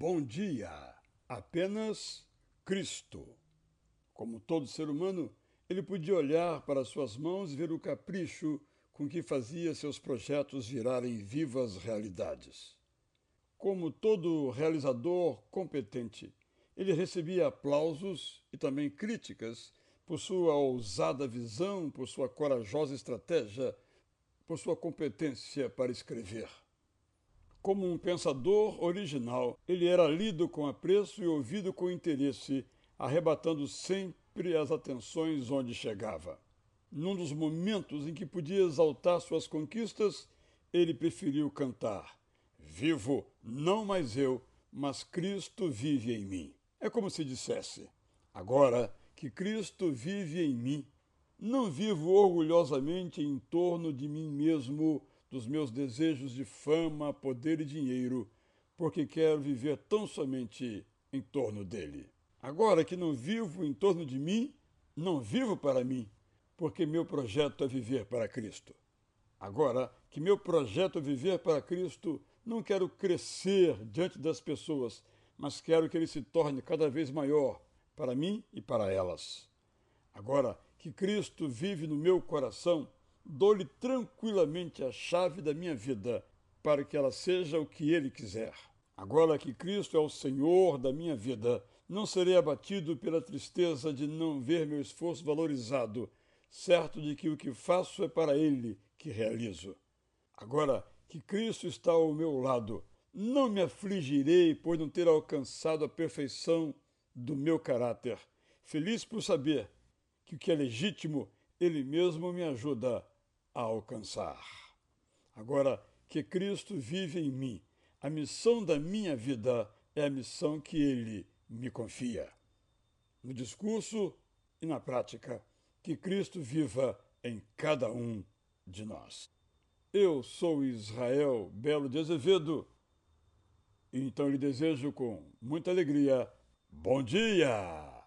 Bom dia! Apenas Cristo. Como todo ser humano, ele podia olhar para suas mãos e ver o capricho com que fazia seus projetos virarem vivas realidades. Como todo realizador competente, ele recebia aplausos e também críticas por sua ousada visão, por sua corajosa estratégia, por sua competência para escrever. Como um pensador original, ele era lido com apreço e ouvido com interesse, arrebatando sempre as atenções onde chegava. Num dos momentos em que podia exaltar suas conquistas, ele preferiu cantar: Vivo não mais eu, mas Cristo vive em mim. É como se dissesse: Agora que Cristo vive em mim, não vivo orgulhosamente em torno de mim mesmo dos meus desejos de fama, poder e dinheiro, porque quero viver tão somente em torno dele. Agora que não vivo em torno de mim, não vivo para mim, porque meu projeto é viver para Cristo. Agora que meu projeto é viver para Cristo, não quero crescer diante das pessoas, mas quero que ele se torne cada vez maior para mim e para elas. Agora que Cristo vive no meu coração, dou-lhe tranquilamente a chave da minha vida, para que ela seja o que ele quiser. Agora que Cristo é o Senhor da minha vida, não serei abatido pela tristeza de não ver meu esforço valorizado, certo de que o que faço é para Ele que realizo. Agora que Cristo está ao meu lado, não me afligirei por não ter alcançado a perfeição do meu caráter. Feliz por saber que o que é legítimo, Ele mesmo me ajuda a alcançar. Agora que Cristo vive em mim, a missão da minha vida é a missão que Ele me confia. No discurso e na prática, que Cristo viva em cada um de nós. Eu sou Israel Belo de Azevedo, e então lhe desejo com muita alegria bom dia!